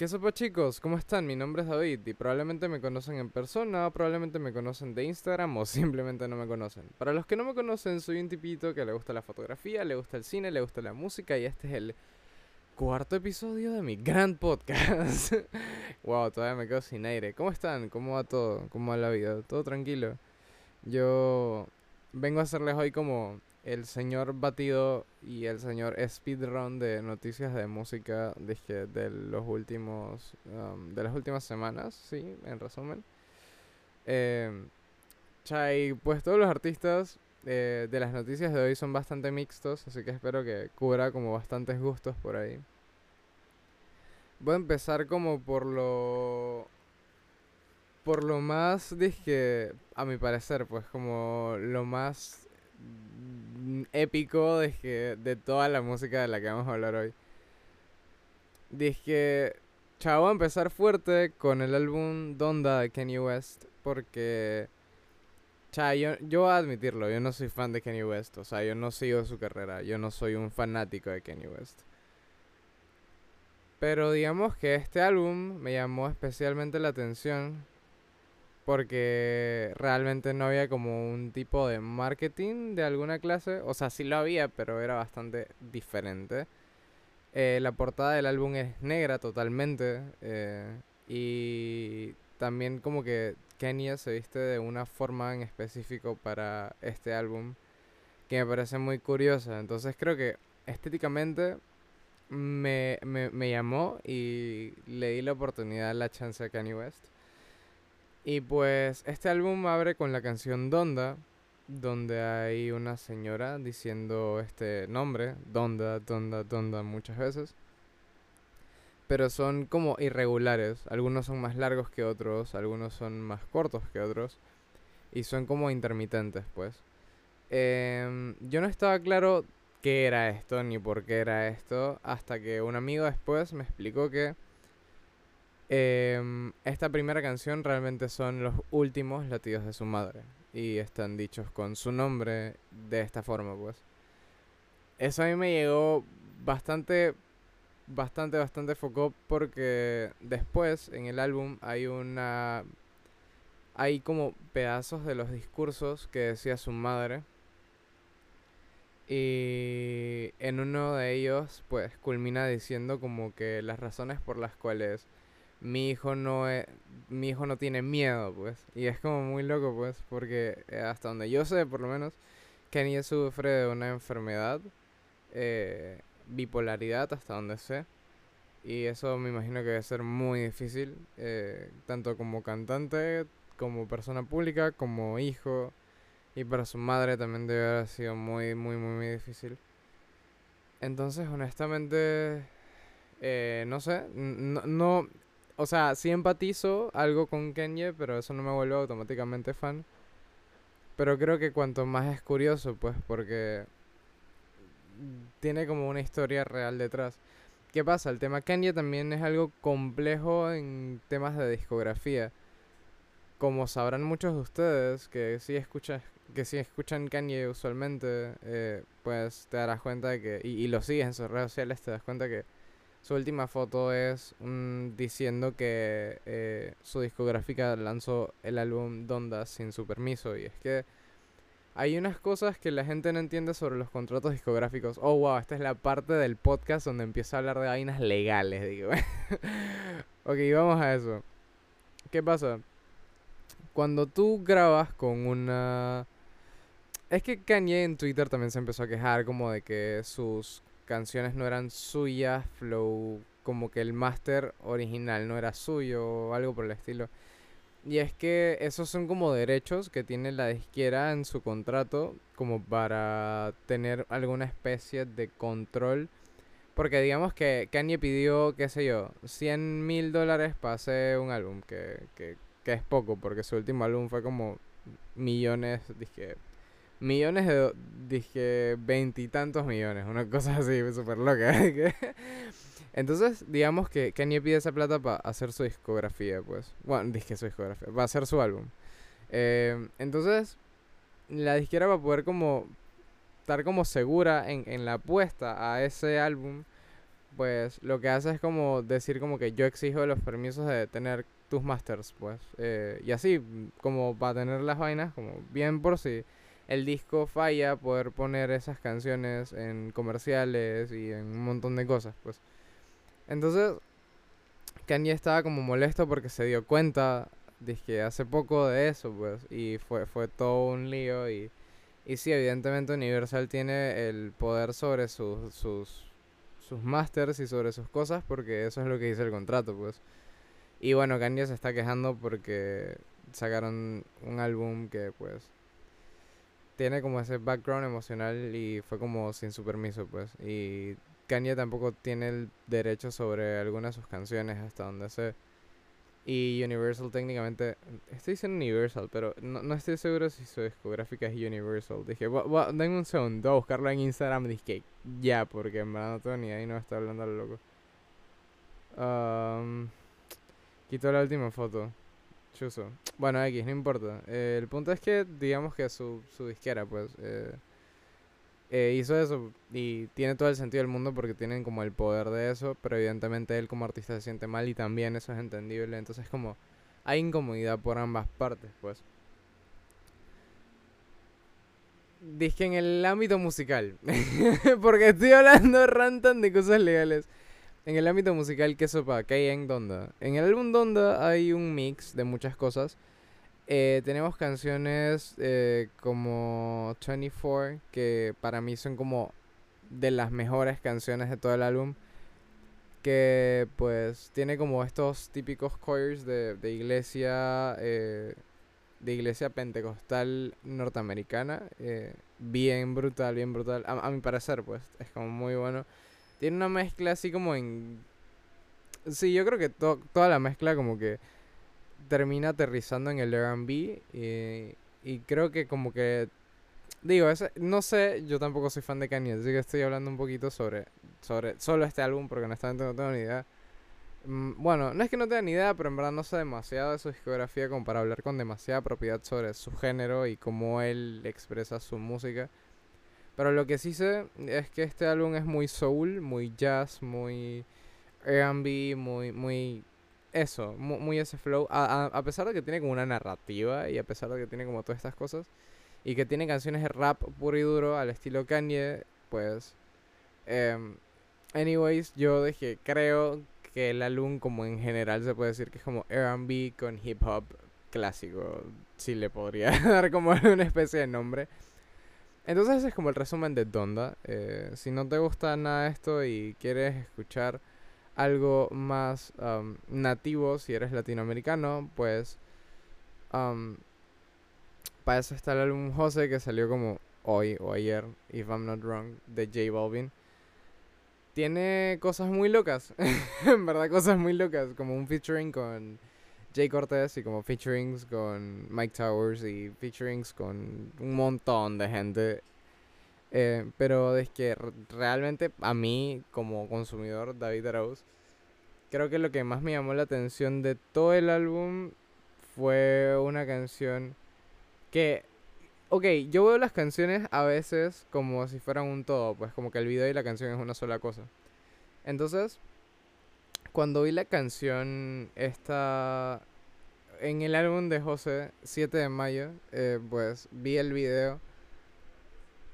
¿Qué sopa chicos? ¿Cómo están? Mi nombre es David y probablemente me conocen en persona, probablemente me conocen de Instagram o simplemente no me conocen. Para los que no me conocen, soy un tipito que le gusta la fotografía, le gusta el cine, le gusta la música y este es el cuarto episodio de mi gran podcast. wow, todavía me quedo sin aire. ¿Cómo están? ¿Cómo va todo? ¿Cómo va la vida? ¿Todo tranquilo? Yo vengo a hacerles hoy como el señor Batido y el señor Speedrun de noticias de música de, de los últimos um, de las últimas semanas, sí, en resumen. Eh, Chai, pues todos los artistas eh, de las noticias de hoy son bastante mixtos, así que espero que cubra como bastantes gustos por ahí. Voy a empezar como por lo por lo más, dije, a mi parecer, pues como lo más épico de, de toda la música de la que vamos a hablar hoy. Dije, chavo, a empezar fuerte con el álbum Donda de Kanye West, porque, chao, yo, yo voy a admitirlo, yo no soy fan de Kanye West, o sea, yo no sigo su carrera, yo no soy un fanático de Kanye West. Pero digamos que este álbum me llamó especialmente la atención porque realmente no había como un tipo de marketing de alguna clase. O sea, sí lo había, pero era bastante diferente. Eh, la portada del álbum es negra totalmente. Eh, y también como que Kenya se viste de una forma en específico para este álbum que me parece muy curiosa. Entonces creo que estéticamente me, me, me llamó y le di la oportunidad, la chance a Kanye West. Y pues este álbum abre con la canción Donda, donde hay una señora diciendo este nombre, Donda, Donda, Donda muchas veces. Pero son como irregulares, algunos son más largos que otros, algunos son más cortos que otros. Y son como intermitentes, pues. Em, yo no estaba claro qué era esto ni por qué era esto, hasta que un amigo después me explicó que Em, esta primera canción realmente son los últimos latidos de su madre y están dichos con su nombre de esta forma, pues. Eso a mí me llegó bastante, bastante, bastante foco porque después en el álbum hay una... Hay como pedazos de los discursos que decía su madre. Y en uno de ellos, pues, culmina diciendo como que las razones por las cuales mi hijo no es, mi hijo no tiene miedo, pues. Y es como muy loco, pues, porque eh, hasta donde yo sé, por lo menos, Kenny sufre de una enfermedad, eh, bipolaridad, hasta donde sé. Y eso me imagino que debe ser muy difícil, eh, tanto como cantante, como persona pública, como hijo. Y para su madre también debe haber sido muy, muy, muy, muy difícil. Entonces, honestamente, no sé, no, o sea, sí empatizo algo con Kanye, pero eso no me vuelve automáticamente fan. Pero creo que cuanto más es curioso, pues, porque tiene como una historia real detrás. ¿Qué pasa? El tema Kanye también es algo complejo en temas de discografía. Como sabrán muchos de ustedes que sí escuchan, que sí escuchan Kanye usualmente, eh, pues te darás cuenta de que, y, y lo sigues en sus redes sociales, te das cuenta que su última foto es diciendo que eh, su discográfica lanzó el álbum Donda sin su permiso. Y es que hay unas cosas que la gente no entiende sobre los contratos discográficos. Oh, wow, esta es la parte del podcast donde empiezo a hablar de vainas legales, digo. ok, vamos a eso. ¿Qué pasa? Cuando tú grabas con una... Es que Kanye en Twitter también se empezó a quejar como de que sus canciones no eran suyas, flow, como que el máster original no era suyo o algo por el estilo. Y es que esos son como derechos que tiene la disquera en su contrato como para tener alguna especie de control. Porque digamos que Kanye pidió, qué sé yo, 100 mil dólares para hacer un álbum, que, que, que es poco, porque su último álbum fue como millones, dije, millones de... Dije, veintitantos millones, una cosa así súper loca. Entonces, digamos que Kanye pide esa plata para hacer su discografía, pues. Bueno, dije su discografía, para hacer su álbum. Eh, entonces, la disquera va a poder como estar como segura en, en la apuesta a ese álbum, pues lo que hace es como decir como que yo exijo los permisos de tener tus masters, pues. Eh, y así, como para tener las vainas, como bien por si el disco falla, poder poner esas canciones en comerciales y en un montón de cosas, pues. Entonces, Kanye estaba como molesto porque se dio cuenta, dije, hace poco de eso, pues. Y fue, fue todo un lío y... Y sí, evidentemente Universal tiene el poder sobre sus, sus, sus masters y sobre sus cosas porque eso es lo que dice el contrato, pues. Y bueno, Kanye se está quejando porque sacaron un álbum que pues tiene como ese background emocional y fue como sin su permiso, pues. Y Kanye tampoco tiene el derecho sobre algunas de sus canciones hasta donde sé. Y Universal técnicamente, estoy diciendo Universal, pero no, no estoy seguro si su discográfica es Universal. Dije, denme un segundo a buscarlo en Instagram. Dije, ya, porque en verdad no tengo ni y no está hablando a lo loco. Quito la última foto. Chuso. Bueno, X, no importa. Eh, el punto es que, digamos que su, su disquera, pues, eh, eh, hizo eso y tiene todo el sentido del mundo porque tienen como el poder de eso, pero evidentemente él como artista se siente mal y también eso es entendible. Entonces, como hay incomodidad por ambas partes, pues. Dije en el ámbito musical, porque estoy hablando rantan de cosas legales. En el ámbito musical, ¿qué sopa? ¿Qué hay en Donda? En el álbum Donda hay un mix de muchas cosas. Eh, tenemos canciones eh, como 24, que para mí son como de las mejores canciones de todo el álbum. Que pues tiene como estos típicos choirs de, de iglesia, eh, de iglesia pentecostal norteamericana. bien brutal, bien brutal. A, a mi parecer, pues es como muy bueno. Tiene una mezcla así como en... Sí, yo creo que toda la mezcla como que termina aterrizando en el R&B y, y creo que como que... Digo, ese, no sé, yo tampoco soy fan de Kanye, así que estoy hablando un poquito sobre, sobre solo este álbum porque honestamente no tengo ni idea. Mm, bueno, no es que no tenga ni idea, pero en verdad no sé demasiado de su discografía como para hablar con demasiada propiedad sobre su género y cómo él expresa su música. Pero lo que sí sé es que este álbum es muy soul, muy jazz, muy R&B, muy, muy eso, muy, ese flow. A, pesar de que tiene como una narrativa y a pesar de que tiene como todas estas cosas y que tiene canciones de rap puro y duro al estilo Kanye, pues... Em, anyways, yo dije, creo que el álbum como en general se puede decir que es como R&B con hip hop clásico. Si le podría dar como una especie de nombre. Entonces ese es como el resumen de Donda. Eh, si no te gusta nada esto y quieres escuchar algo más um, nativo, si eres latinoamericano, pues um, para eso está el álbum José que salió como hoy o ayer, if I'm not wrong, de J Balvin. Tiene cosas muy locas, en verdad cosas muy locas, como un featuring con Jay Cortez y como featurings con Mike Towers y featurings con un montón de gente. Eh, pero es que realmente a mí como consumidor, David Arauz, creo que lo que más me llamó la atención de todo el álbum fue una canción que... Ok, yo veo las canciones a veces como si fueran un todo, pues como que el video y la canción es una sola cosa. Entonces, cuando vi la canción esta en el álbum de José, 7 de mayo, eh, pues vi el video,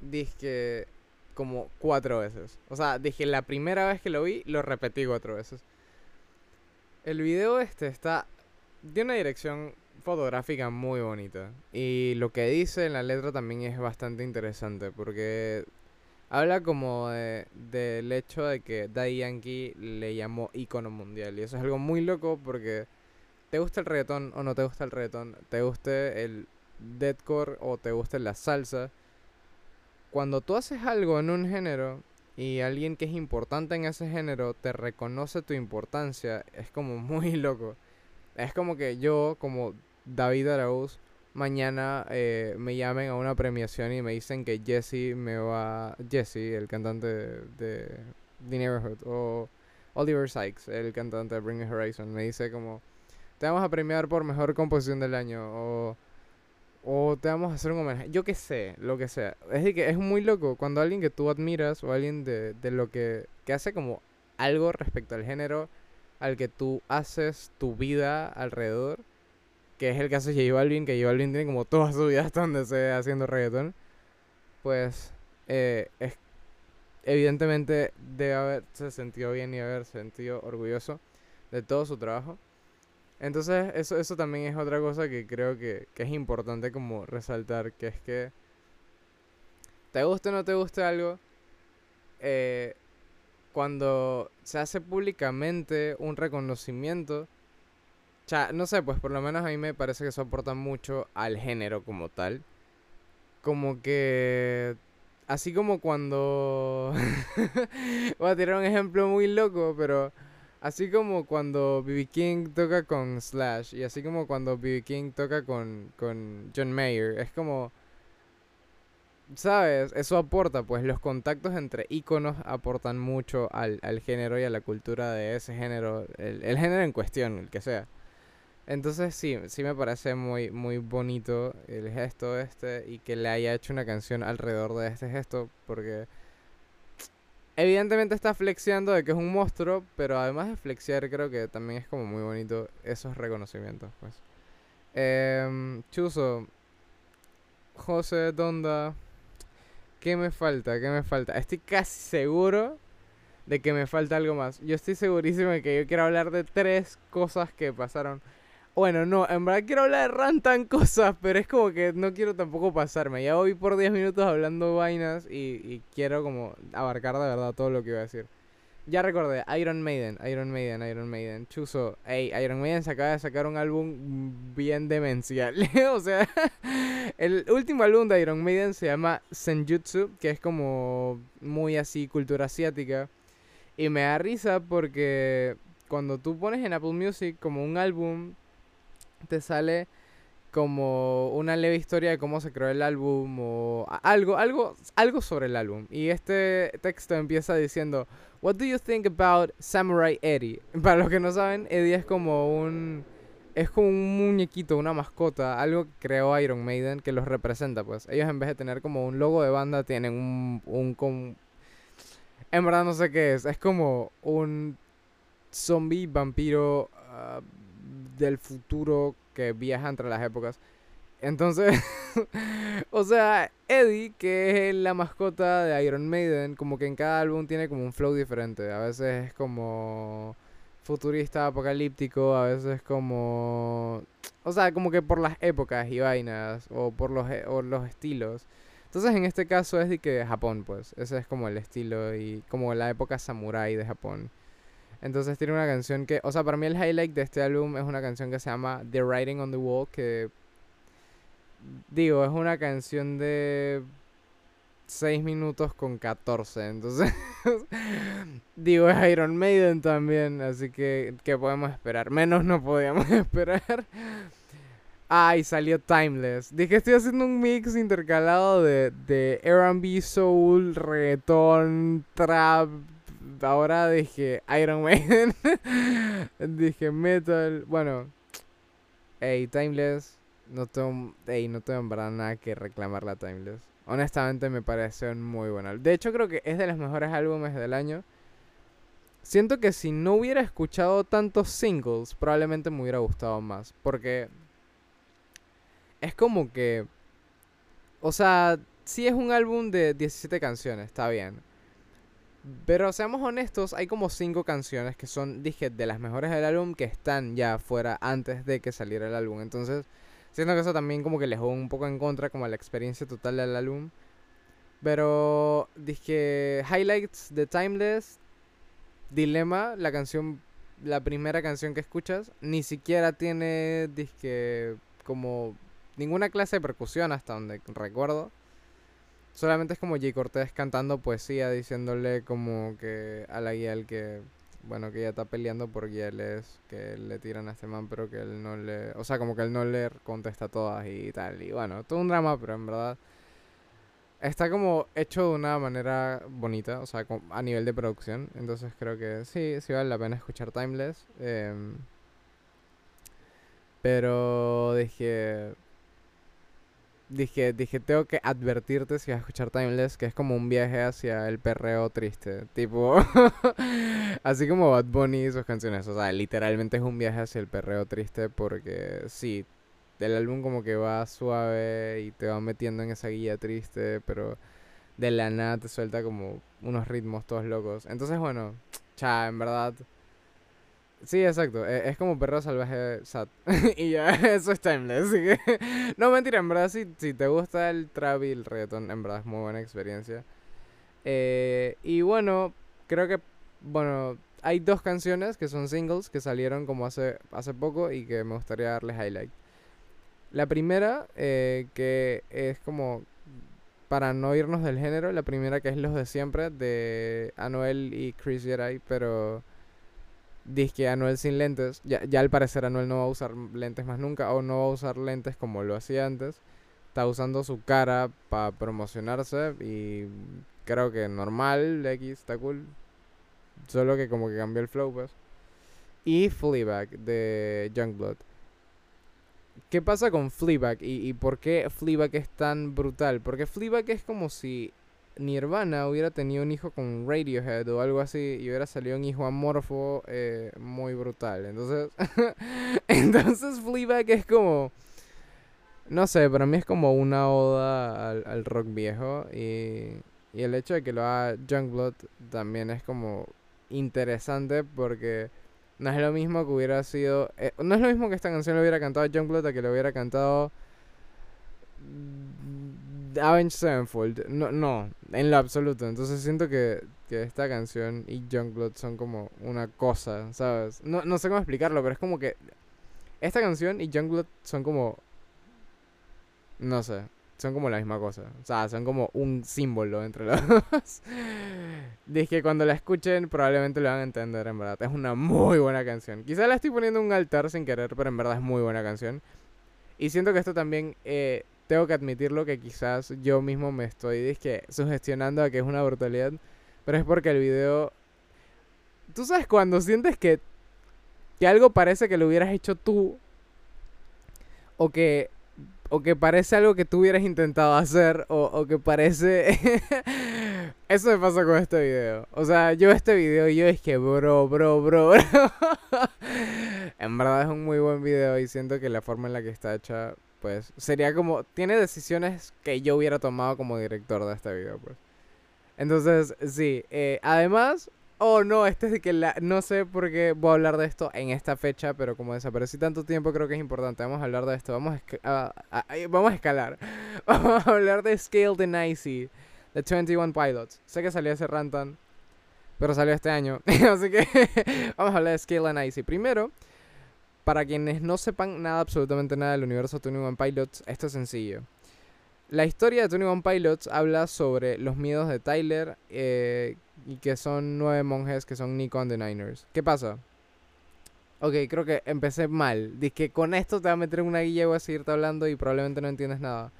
dije como cuatro veces. O sea, dije la primera vez que lo vi, lo repetí cuatro veces. El video este está, tiene una dirección fotográfica muy bonita. Y lo que dice en la letra también es bastante interesante, porque Habla como de, del hecho de que Daddy Yankee le llamó icono mundial. Y eso es algo muy loco porque te gusta el reggaetón o no te gusta el reggaetón, te guste el deathcore o te guste la salsa. Cuando tú haces algo en un género y alguien que es importante en ese género te reconoce tu importancia, es como muy loco. Es como que yo, como David Arauz, mañana eh, me llamen a una premiación y me dicen que Jesse me va. Jesse, el cantante de, The Neighborhood, o Oliver Sykes, el cantante de Bring Horizon, me dice como: Te vamos a premiar por mejor composición del año, o. O te vamos a hacer un homenaje. Yo qué sé, lo que sea. Es decir, que es muy loco cuando alguien que tú admiras o alguien de, de lo que, que hace como algo respecto al género al que tú haces tu vida alrededor, que es el caso de J Balvin, que J Balvin tiene como toda su vida hasta donde se haciendo reggaetón, pues eh, es, evidentemente debe haberse sentido bien y haber sentido orgulloso de todo su trabajo. Entonces eso, eso también es otra cosa que creo que, que es importante como resaltar, que es que te guste o no te guste algo, eh, cuando se hace públicamente un reconocimiento, o sea, no sé, pues por lo menos a mí me parece que eso aporta mucho al género como tal. Como que... Así como cuando... Voy a tirar un ejemplo muy loco, pero... Así como cuando B.B. King toca con Slash y así como cuando B.B. King toca con, con John Mayer, es como ¿Sabes? Eso aporta, pues los contactos entre iconos aportan mucho al, género y a la cultura de ese género, el, género en cuestión, el que sea. Entonces sí, sí me parece muy, muy bonito el gesto este y que le haya hecho una canción alrededor de este gesto, porque evidentemente está flexiando de que es un monstruo, pero además de flexiar creo que también es como muy bonito esos reconocimientos, pues. Eh, Chuso, José Donda, ¿Qué me falta? ¿Qué me falta? Estoy casi seguro de que me falta algo más. Yo estoy segurísimo de que yo quiero hablar de tres cosas que pasaron. Bueno, no, en verdad quiero hablar de rantan cosas, pero es como que no quiero tampoco pasarme. Ya voy por 10 minutos hablando vainas y, y quiero como abarcar de verdad todo lo que iba a decir. Ya recordé, Iron Maiden, Iron Maiden, Iron Maiden. Chuso, ey, Iron Maiden se acaba de sacar un álbum bien demencial. o sea, el último álbum de Iron Maiden se llama Senjutsu, que es como muy así cultura asiática. Y me da risa porque cuando tú pones en Apple Music como un álbum, te sale como una leve historia de cómo se creó el álbum o algo, algo, algo sobre el álbum. Y este texto empieza diciendo What do you think about Samurai Eddie? Para los que no saben, Eddie es como un es como un muñequito, una mascota, algo que creó Iron Maiden que los representa, pues. Ellos en vez de tener como un logo de banda tienen un un en verdad no sé qué es, es como un zombie vampiro ah, del futuro que viaja entre las épocas. Entonces, o sea, Eddie, que es la mascota de Iron Maiden, como que en cada álbum tiene como un flow diferente. A veces es como futurista, apocalíptico, a veces como... O sea, como que por las épocas y vainas, o por los, e, o los estilos. Entonces, en este caso es de que Japón, pues. Ese es como el estilo y como la época samurai de Japón. Entonces tiene una canción que, o sea, para mí el highlight de este álbum es una canción que se llama The Writing on the Wall, que digo, es una canción de 6 minutos con 14. Entonces, digo, es Iron Maiden también. Así que, ¿qué podemos esperar? Menos no podíamos esperar. Ay, salió Timeless. Dije, estoy haciendo un mix intercalado de, de RB, soul, reggaeton, trap. Ahora dije Iron Maiden. dije metal. Bueno, hey, Timeless no tengo, hey, no tengo en verdad nada que reclamar la Timeless. Honestamente me parece un muy buen álbum. De hecho creo que es de los mejores álbumes del año. Siento que si no hubiera escuchado tantos singles, probablemente me hubiera gustado más. Porque es como que... O sea, sí es un álbum de 17 canciones, está bien. Pero seamos honestos, hay como 5 canciones que son, dije, de las mejores del álbum que están ya fuera antes de que saliera el álbum. Entonces, Siento que eso también como que le jugó un poco en contra como la experiencia total del álbum. Pero dije highlights de Timeless, Dilema, la canción, la primera canción que escuchas, ni siquiera tiene dije como ninguna clase de percusión hasta donde recuerdo. Solamente es como Jay Cortés cantando poesía, diciéndole como que a la guía el que bueno, que ella está peleando porque él es que le tiran a este man, pero que él no le, o sea, como que él no le contesta todas y tal. Y bueno, todo un drama, pero en verdad está como hecho de una manera bonita, o sea, a nivel de producción. Entonces creo que sí, sí vale la pena escuchar Timeless. Em, pero dije, dije, dije, tengo que advertirte si vas a escuchar Timeless, que es como un viaje hacia el perreo triste. Tipo, así como Bad Bunny y sus canciones. O sea, literalmente es un viaje hacia el perreo triste porque sí, el álbum como que va suave y te va metiendo en esa guía triste, pero de la nada te suelta como unos ritmos todos locos. Entonces, bueno, cha, en verdad Sí, exacto. E, es, como perro salvaje sad. y ya, eso es timeless. No, mentira, en verdad, si, te gusta el trap y el reggaeton, en verdad es muy buena experiencia. Eh, y bueno, creo que, bueno, hay dos canciones que son singles que salieron como hace, hace poco y que me gustaría darles highlight. La primera, eh, que es como, para no irnos del género, la primera que es Los de Siempre, de Anuel y Chris Jerai, pero que Anuel sin lentes. Ya, ya al parecer Anuel no va a usar lentes más nunca o no va a usar lentes como lo hacía antes. Está usando su cara para promocionarse y creo que normal, X está cool. Solo que como que cambió el flow, pues. Y Fleabag de Youngblood. ¿Qué pasa con Fleabag y, y por qué Fleabag es tan brutal? Porque Fleabag es como si Nirvana hubiera tenido un hijo con Radiohead o algo así y hubiera salido un hijo amorfo eh, muy brutal. Entonces, entonces Fleabag es como, no sé, para mí es como una oda al, rock viejo y, el hecho de que lo haga Youngblood también es como interesante porque no es lo mismo que hubiera sido, eh, no es lo mismo que esta canción lo hubiera cantado Youngblood a que lo hubiera cantado Avenged Sevenfold. No, no, en lo absoluto. Entonces siento que, que esta canción y Youngblood son como una cosa, ¿sabes? No, no sé cómo explicarlo, pero es como que esta canción y Youngblood son como... No sé, son como la misma cosa. O sea, son como un símbolo entre los dos. Dije que cuando la escuchen probablemente lo van a entender, en verdad. Es una muy buena canción. Quizá la estoy poniendo un altar sin querer, pero en verdad es muy buena canción. Y siento que esto también eh, tengo que admitirlo que quizás yo mismo me estoy disque, sugestionando a que es una brutalidad. Pero es porque el video. Tú sabes cuando sientes que, que algo parece que lo hubieras hecho tú. O que. O que parece algo que tú hubieras intentado hacer. O, o que parece. Eso me pasa con este video. O sea, yo este video yo es que bro, bro, bro, bro. en verdad es un muy buen video y siento que la forma en la que está hecha pues sería como, tiene decisiones que yo hubiera tomado como director de este video, pues. Entonces, sí, eh, además, oh no, este es de que la, no sé por qué voy a hablar de esto en esta fecha, pero como desaparecí tanto tiempo, creo que es importante. Vamos a hablar de esto, vamos a, vamos a escalar. vamos a hablar de Scale the Nicey, de 21 Pilots. Sé que salió ese rantan, pero salió este año, así que vamos a hablar de Scale the Nicey. Primero, para quienes no sepan nada, absolutamente nada del universo de One Pilots, esto es sencillo. La historia de One Pilots habla sobre los miedos de Tyler eh, y que son nueve monjes que son Nico and the Niners. ¿Qué pasa? Ok, creo que empecé mal. Dice que con esto te va a meter en una guía y voy a seguirte hablando y probablemente no entiendes nada.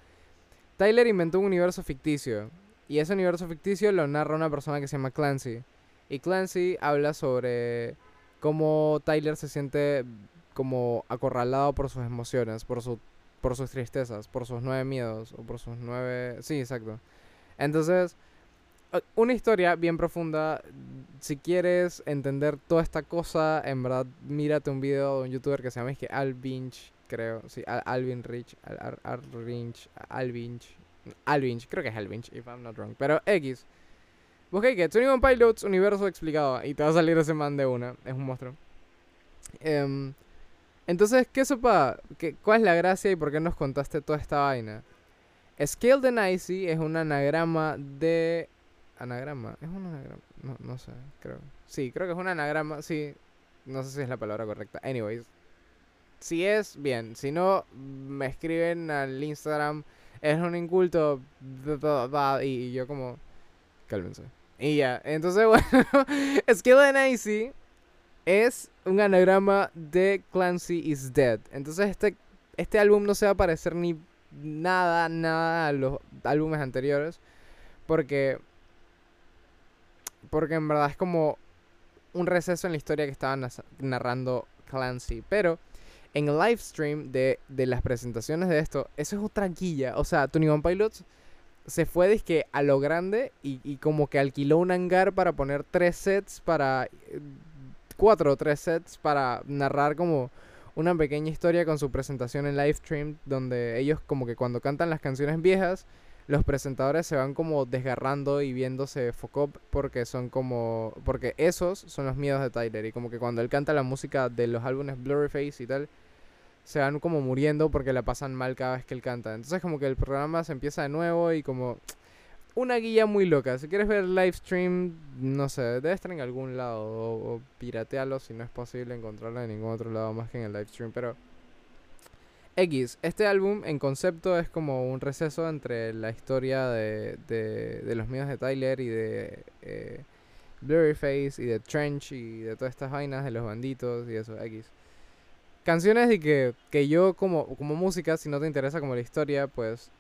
Tyler inventó un universo ficticio. Y ese universo ficticio lo narra una persona que se llama Clancy. Y Clancy habla sobre cómo Tyler se siente como acorralado por sus emociones, por, su, por sus tristezas, por sus nueve miedos, o por sus nueve... Sí, exacto. Entonces, una historia bien profunda. Si quieres entender toda esta cosa, en verdad, mírate un video de un youtuber que se llama que Alvinch, creo. Sí, Alvin Rich, Al, Alvinch, Alvinch, creo que es Alvinch, if I'm not wrong. Pero X. Busqué que 21 Pilots, universo explicado. Y te va a salir ese man de una. Es un monstruo. Um, entonces, ¿qué sopa? ¿Qué, ¿Cuál es la gracia y por qué nos contaste toda esta vaina? Scale the Nicey es un anagrama de... ¿Anagrama? ¿Es un anagrama? No, no sé, creo. Sí, creo que es un anagrama, sí. No sé si es la palabra correcta. Anyways. Si es, bien. Si no, me escriben al Instagram. Es un inculto. Y yo como... Cálmense. Y ya. Entonces, bueno. Scale the Nicey es un anagrama de Clancy is Dead. Entonces este, este álbum no se va a parecer ni nada, nada a los álbumes anteriores. Porque... Porque en verdad es como un receso en la historia que estaba narrando Clancy. Pero en el live stream de, de las presentaciones de esto, eso es otra guilla. O sea, Tony One Pilots se fue disque a lo grande y, y como que alquiló un hangar para poner tres sets para... Cuatro o tres sets para narrar como una pequeña historia con su presentación en live stream donde ellos como que cuando cantan las canciones viejas los presentadores se van como desgarrando y viéndose foco porque son como porque esos son los miedos de Tyler y como que cuando él canta la música de los álbumes Blurryface y tal se van como muriendo porque la pasan mal cada vez que él canta. Entonces como que el programa se empieza de nuevo y como una guía muy loca. Si quieres ver el live stream, no sé, debe estar en algún lado o, piratealo si no es posible encontrarlo en ningún otro lado más que en el live stream, pero X, este álbum en concepto es como un receso entre la historia de, de, los míos de Tyler y de eh, Blurryface y de Trench y de todas estas vainas de los banditos y eso, X. Canciones de que, que yo como, como música, si no te interesa como la historia, pues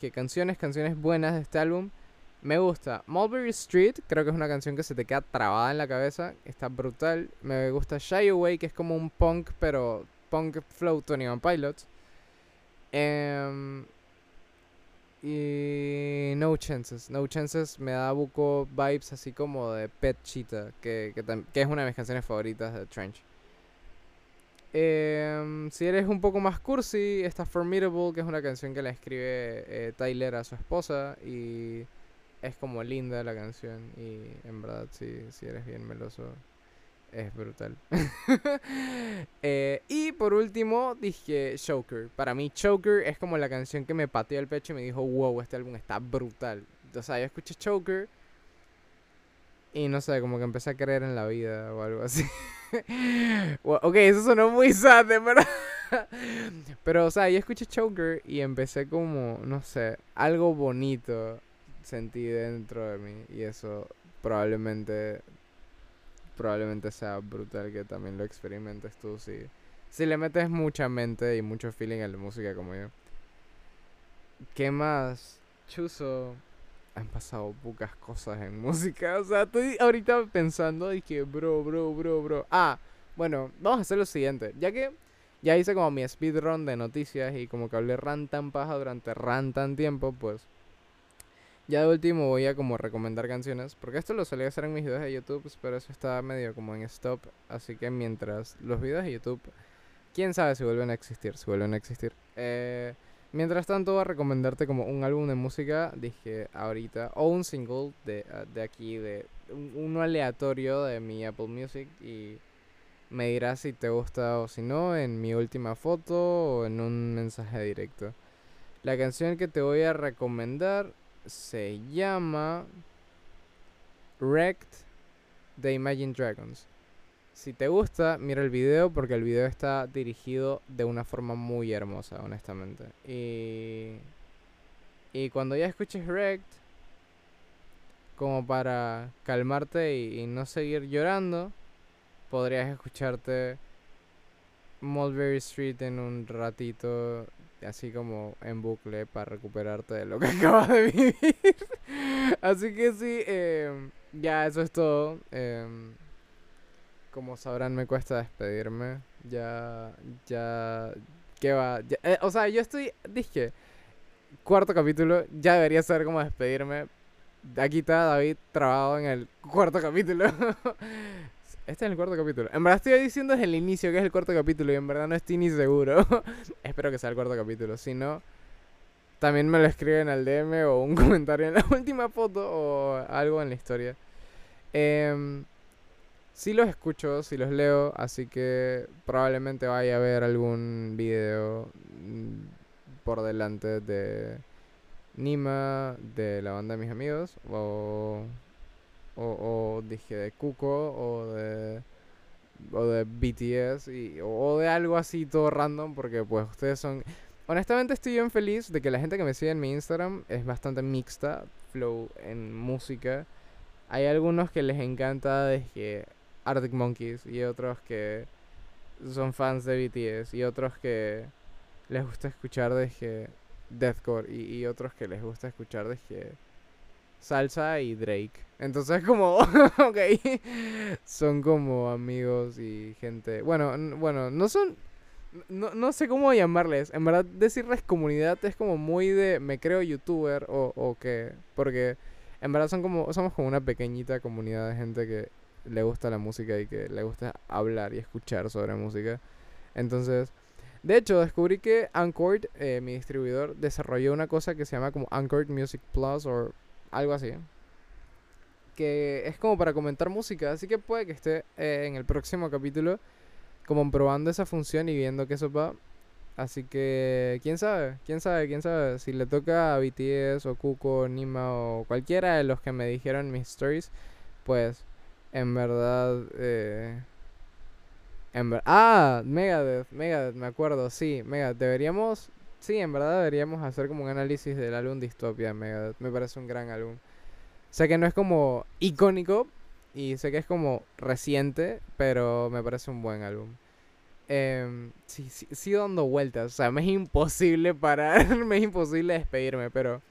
que canciones, canciones buenas de este álbum. Me gusta. Mulberry Street, creo que es una canción que se te queda trabada en la cabeza. Está brutal. Me gusta Shy Away, que es como un punk, pero punk flow Tony One Pilots. Em, y No Chances. No Chances me da buco vibes así como de Pet Cheetah, que, que es una de mis canciones favoritas de Trench. Em, si eres un poco más cursi, está Formidable, que es una canción que la escribe eh, Tyler a su esposa y es como linda la canción y en verdad si, si eres bien meloso es brutal. Eh, y por último dije Choker. Para mí Choker es como la canción que me pateó el pecho y me dijo, wow, este álbum está brutal. O sea, yo escuché Choker y no sé, como que empecé a creer en la vida o algo así. Wa- ok, eso sonó muy sad, ¿verdad? Pero, o sea, yo escuché Choker y empecé como, no sé, algo bonito sentí dentro de mí. Y eso probablemente, probablemente sea brutal que también lo experimentes tú si, si le metes mucha mente y mucho feeling a la música como yo. ¿Qué más? Chuzo. Han pasado pocas cosas en música. O sea, estoy ahorita pensando y que, bro, bro, bro, bro. Ah, bueno, vamos a hacer lo siguiente. Ya que ya hice como mi speedrun de noticias y como que hablé ran tan paja durante ran tan tiempo, pues ya de último voy a como recomendar canciones. Porque esto lo solía hacer en mis videos de YouTube, pero eso está medio como en stop. Así que mientras los videos de YouTube, quién sabe si vuelven a existir, si vuelven a existir. Eh, mientras tanto voy a recomendarte como un álbum de música, dije ahorita, o un single de, ah, de aquí, de un- uno aleatorio de mi Apple Music y me dirás si te gusta o si no en mi última foto o en un mensaje directo. La canción que te voy a recomendar se llama Wrecked de Imagine Dragons. Si te gusta, mira el video porque el video está dirigido de una forma muy hermosa, honestamente. Y, y cuando ya escuches Wrecked, como para calmarte y, y no seguir llorando, podrías escucharte Mulberry Street en un ratito, así como en bucle, para recuperarte de lo que acabas de vivir. así que sí, em, ya eso es todo. em, como sabrán, me cuesta despedirme. Ya, ya, ¿qué va? Ya- eh, o sea, yo estoy, dije, cuarto capítulo, ya debería saber cómo despedirme. Aquí está David trabado en el cuarto capítulo. Este es el cuarto capítulo. En verdad estoy diciendo desde el inicio que es el cuarto capítulo y en verdad no estoy ni seguro. Espero que sea el cuarto capítulo. Si no, también me lo escriben al DM o un comentario en la última foto o algo en la historia. Em, sí los escucho, sí los leo, así que probablemente vaya a ver algún video mm, por delante de Nima, de la banda de mis amigos, o, o, o dije de Cuco, o de, o de BTS, y, o de algo así todo random, porque pues ustedes son... Honestamente estoy bien feliz de que la gente que me sigue en mi Instagram es bastante mixta, flow en música. Hay algunos que les encanta desde Arctic Monkeys y otros que son fans de BTS y otros que les gusta escuchar desde deathcore y, y otros que les gusta escuchar desde salsa y Drake. Entonces como, ok, son como amigos y gente, bueno, bueno, no son No, no sé cómo llamarles. En verdad, decirles comunidad es como muy de me creo youtuber o, o que. Porque en verdad son como, somos como una pequeñita comunidad de gente que le gusta la música y que le gusta hablar y escuchar sobre música. Entonces, de hecho, descubrí que Anchor, eh, mi distribuidor, desarrolló una cosa que se llama como Anchor Music Plus algo así. Que es como para comentar música, así que puede que esté eh, en el próximo capítulo como probando esa función y viendo que eso va. Así que, quién sabe, quién sabe, quién sabe. Si le toca a BTS o Kuko, Nima o cualquiera de los que me dijeron mis stories, pues en verdad. Eh, en ver ah, Megadeth, Megadeth, me acuerdo, sí, Megadeth. Deberíamos, sí, en verdad deberíamos hacer como un análisis del álbum Distopia de Megadeth. Me parece un gran álbum. Sé que no es como icónico y sé que es como reciente, pero me parece un buen álbum. Eh, sí, sí, sigo dando vueltas. O sea, me es imposible parar, me es imposible despedirme, pero...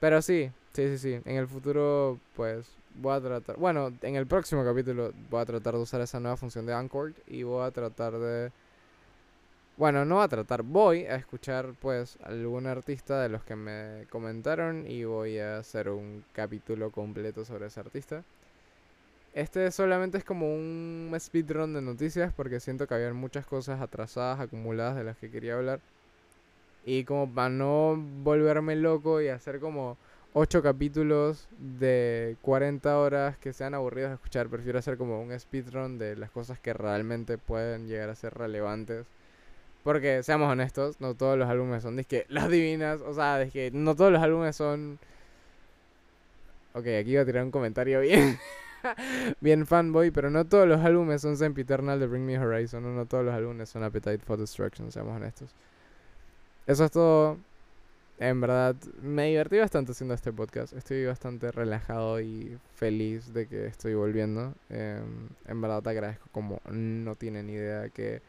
Pero sí, sí, sí, sí. En el futuro, pues, voy a tratar... Bueno, en el próximo capítulo voy a tratar de usar esa nueva función de Anchor y voy a tratar de... Bueno, no a tratar, voy a escuchar pues algún artista de los que me comentaron y voy a hacer un capítulo completo sobre ese artista. Este solamente es como un speedrun de noticias porque siento que había muchas cosas atrasadas, acumuladas de las que quería hablar. Y como para no volverme loco y hacer como 8 capítulos de 40 horas que sean aburridos de escuchar, prefiero hacer como un speedrun de las cosas que realmente pueden llegar a ser relevantes. Porque, seamos honestos, no todos los álbumes son que las divinas, o sea, es que no todos los álbumes son... Ok, aquí iba a tirar un comentario bien. bien fanboy, pero no todos los álbumes son Sempiternal de Bring Me Horizon, no, no todos los álbumes son Appetite for Destruction, seamos honestos. Eso es todo. En verdad, me divertí bastante haciendo este podcast. Estoy bastante relajado y feliz de que estoy volviendo. Em, en verdad te agradezco como no tienen idea que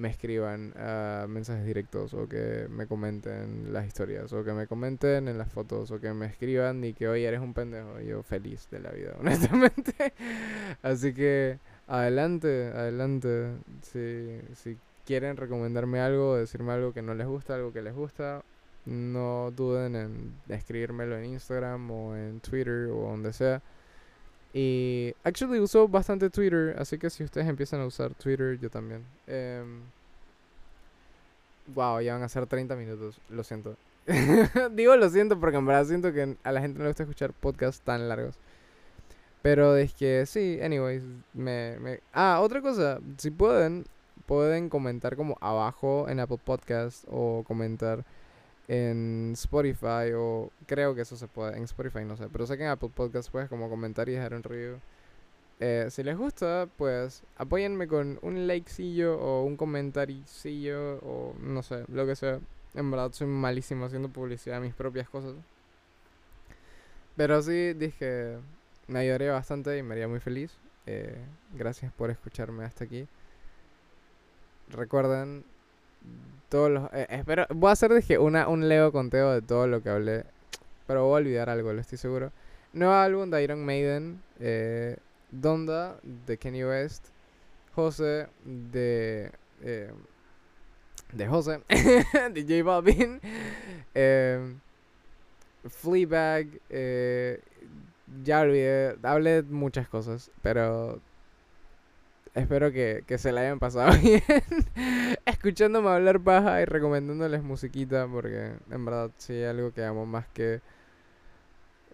me escriban uh, mensajes directos o que me comenten las historias o que me comenten en las fotos o que me escriban y que hoy eres un pendejo. Yo feliz de la vida, honestamente. Así que adelante, adelante. Si, si quieren recomendarme algo, decirme algo que no les gusta, algo que les gusta, no duden en escribírmelo en Instagram o en Twitter o donde sea. Y actually uso bastante Twitter, así que si ustedes empiezan a usar Twitter, yo también. wow, em, ya van a ser 30 minutos, lo siento. Digo lo siento porque en verdad siento que a la gente no le gusta escuchar podcasts tan largos. Pero es que sí, anyways, me. Ah, otra cosa, si pueden, pueden comentar como abajo en Apple Podcast o comentar en Spotify o creo que eso se puede, en Spotify no sé, pero sé que en Apple Podcast puedes como comentar y dejar un review. Eh, si les gusta, pues apóyenme con un likecillo o un comentaricillo o no sé, lo que sea. En verdad soy malísimo haciendo publicidad de mis propias cosas. Pero sí dije, me ayudaría bastante y me haría muy feliz. Eh, gracias por escucharme hasta aquí. Recuerden todos los... Eh, espero, voy a hacer dije, una, un leo conteo de todo lo que hablé. Pero voy a olvidar algo, lo estoy seguro. Nuevo álbum de Iron Maiden. Eh, Donda de Kenny West. José de... Eh, de José. de J Balvin. Eh, Fleabag. Eh, ya olvidé. Hablé muchas cosas. Pero Espero que, que se la hayan pasado bien escuchándome hablar paja y recomendándoles musiquita porque en verdad sí algo que amo más que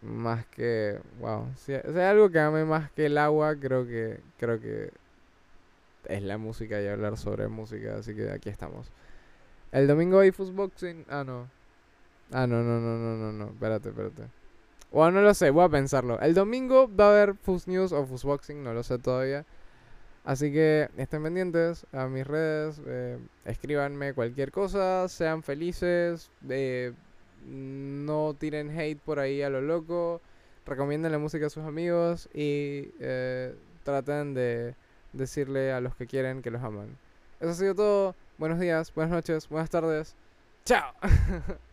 más que wow, si, hay algo que ame más que el agua, creo que creo que es la música y hablar sobre música, así que aquí estamos. El domingo hay Fuzzboxing. Ah, no. Ah, no, no, no, no, no, no. Espérate, espérate. Bueno, no lo sé, voy a pensarlo. El domingo va a haber Fuzz News o Fuzzboxing, no lo sé todavía. Así que estén pendientes a mis redes, eh, escríbanme cualquier cosa, sean felices, eh, no tiren hate por ahí a lo loco, recomienden la música a sus amigos y eh, traten de decirle a los que quieren que los aman. Eso ha sido todo. Buenos días, buenas noches, buenas tardes. Chao.